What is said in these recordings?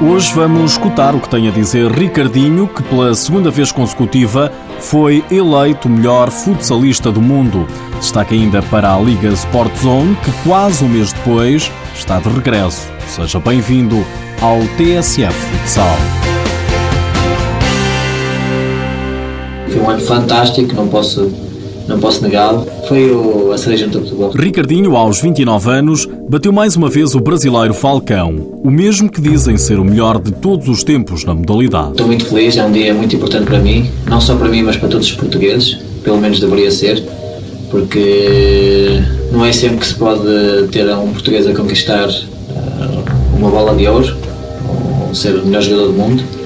Hoje vamos escutar o que tem a dizer Ricardinho, que pela segunda vez consecutiva foi eleito melhor futsalista do mundo. Destaca ainda para a Liga Sport Zone, que quase um mês depois está de regresso. Seja bem-vindo ao TSF Futsal. Foi um ano fantástico, não posso não posso negá-lo, foi o, a cereja no futebol. Ricardinho, aos 29 anos, bateu mais uma vez o brasileiro Falcão, o mesmo que dizem ser o melhor de todos os tempos na modalidade. Estou muito feliz, é um dia muito importante para mim, não só para mim, mas para todos os portugueses, pelo menos deveria ser, porque não é sempre que se pode ter um português a conquistar eh, uma bola de ouro, ou ser o melhor jogador do mundo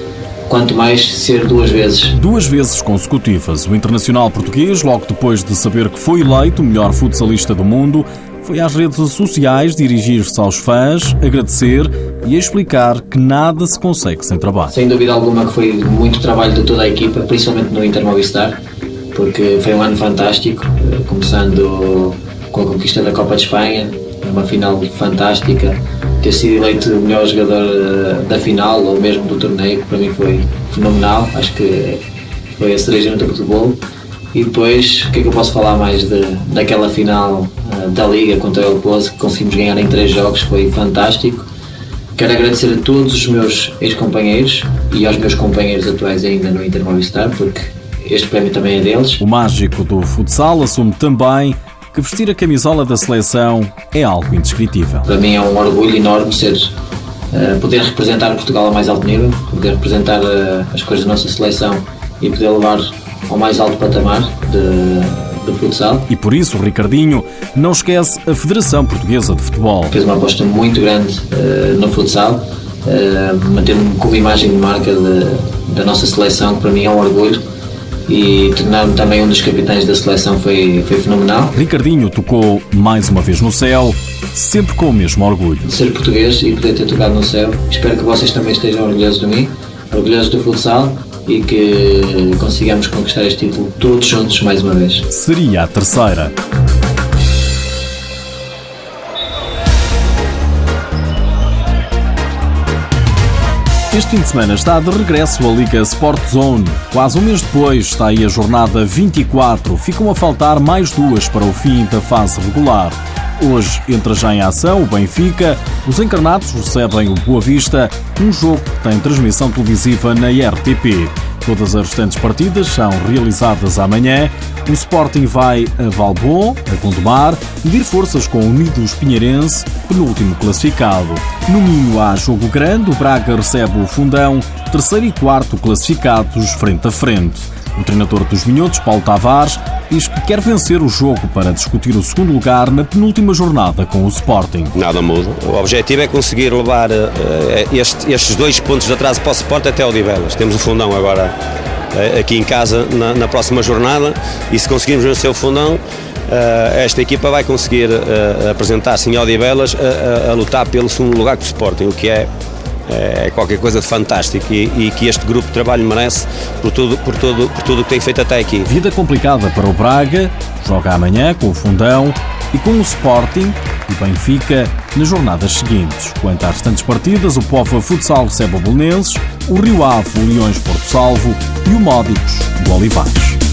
quanto mais ser duas vezes. Duas vezes consecutivas. O internacional português, logo depois de saber que foi eleito o melhor futsalista do mundo, foi às redes sociais dirigir-se aos fãs, agradecer e explicar que nada se consegue sem trabalho. Sem dúvida alguma que foi muito trabalho de toda a equipa, principalmente no Inter Movistar, porque foi um ano fantástico, eh, começando com a conquista da Copa de Espanha, uma final fantástica, ter sido eleito o melhor jogador eh, da final ou mesmo do torneio, que para mim foi fenomenal. Acho que foi a cereja no topo do bolo. E depois, o que é que eu posso falar mais de, daquela final uh, da Liga contra o Pozo, que conseguimos ganhar em três jogos, foi fantástico. Quero agradecer a todos os meus ex-companheiros e aos meus companheiros atuais ainda no Inter Movistar, porque este prémio também é deles. O mágico do futsal assume também que vestir a camisola da seleção é algo indescritível. Para mim é um orgulho enorme ser uh, poder representar Portugal a mais alto nível, poder representar uh, as cores da nossa seleção e poder levar ao mais alto patamar de, de futsal. E por isso, Ricardinho não esquece a Federação Portuguesa de Futebol. Fez uma aposta muito grande uh, no futsal, uh, mantendo-me como imagem de marca de, da nossa seleção, que para mim é um orgulho e tornar-me também um dos capitães da seleção foi, foi fenomenal. Ricardinho tocou mais uma vez no céu, sempre com o mesmo orgulho. Ser português e poder ter tocado no céu. Espero que vocês também estejam orgulhosos de mim, orgulhosos do futsal e que consigamos conquistar este título todos juntos mais uma vez. Seria a terceira. Este fim de semana está de regresso a Liga Sport Zone. Quase um mês depois está aí a jornada 24. Ficam a faltar mais duas para o fim da fase regular. Hoje entra já em ação o Benfica. Os encarnados recebem o Boa Vista, um jogo que tem transmissão televisiva na RTP. Todas as restantes partidas são realizadas amanhã. O Sporting vai a Valbon, a Gondomar, medir forças com o Unidos Pinheirense, penúltimo classificado. No Minho há jogo grande, o Braga recebe o Fundão, terceiro e quarto classificados frente a frente. O treinador dos Minhotos, Paulo Tavares, diz que quer vencer o jogo para discutir o segundo lugar na penúltima jornada com o Sporting. Nada muda. O objetivo é conseguir levar uh, este, estes dois pontos de atraso para o Sporting até o Divelas. Temos o fundão agora uh, aqui em casa na, na, próxima jornada e se conseguirmos vencer o fundão, uh, esta equipa vai conseguir apresentar-se em Odivelas a, a, lutar pelo segundo lugar com o Sporting, o que é é qualquer coisa de fantástico e, e, que este grupo de trabalho merece por tudo, por, tudo, por tudo o que tem feito até aqui. Vida complicada para o Braga, joga amanhã com o Fundão e com o Sporting e Benfica nas jornadas seguintes. Quanto às restantes partidas, o Povo Futsal recebe o Belenenses, o Rio Ave, o Leões Porto Salvo e o Módicos do Olivares.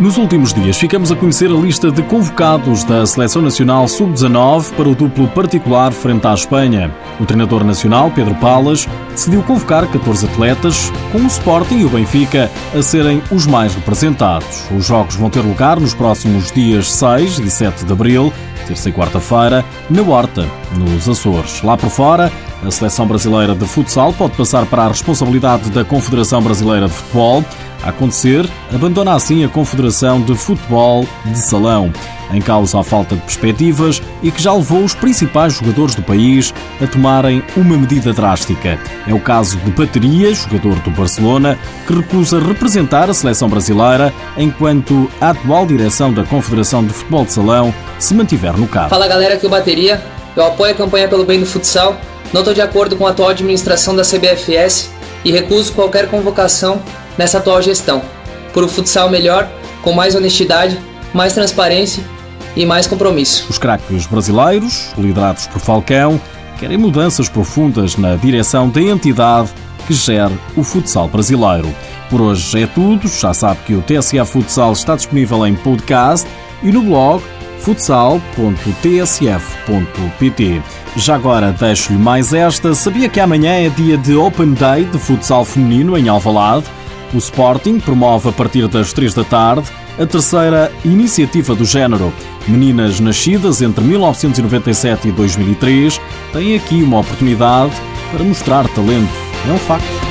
Nos últimos dias ficamos a conhecer a lista de convocados da Seleção Nacional Sub-19 para o duplo particular frente à Espanha. O treinador nacional, Pedro Palas, decidiu convocar 14 atletas, com o Sporting e o Benfica a serem os mais representados. Os jogos vão ter lugar nos próximos dias 6 e 7 de abril, terça e quarta-feira, na Horta, nos Açores. Lá por fora, a seleção brasileira de futsal pode passar para a responsabilidade da Confederação Brasileira de Futebol. A acontecer, abandona assim a Confederação de Futebol de Salão, em causa a falta de perspectivas e que já levou os principais jogadores do país a tomarem uma medida drástica. É o caso de Bateria, jogador do Barcelona, que recusa representar a seleção brasileira enquanto a atual direção da Confederação de Futebol de Salão se mantiver no cargo. Fala galera, aqui é o Bateria. Eu apoio a campanha pelo bem do futsal, não estou de acordo com a atual administração da CBFS e recuso qualquer convocação nessa atual gestão. Por um futsal melhor, com mais honestidade, mais transparência e mais compromisso. Os craques brasileiros, liderados por Falcão, querem mudanças profundas na direção da entidade que gera o futsal brasileiro. Por hoje é tudo. Já sabe que o TSF Futsal está disponível em podcast e no blog futsal.tsf.pt. Já agora deixo-lhe mais esta. Sabia que amanhã é dia de Open Day de futsal feminino em Alvalade? O Sporting promove a partir das 3 da tarde a terceira iniciativa do género. Meninas nascidas entre 1997 e 2003 têm aqui uma oportunidade para mostrar talento. É um facto.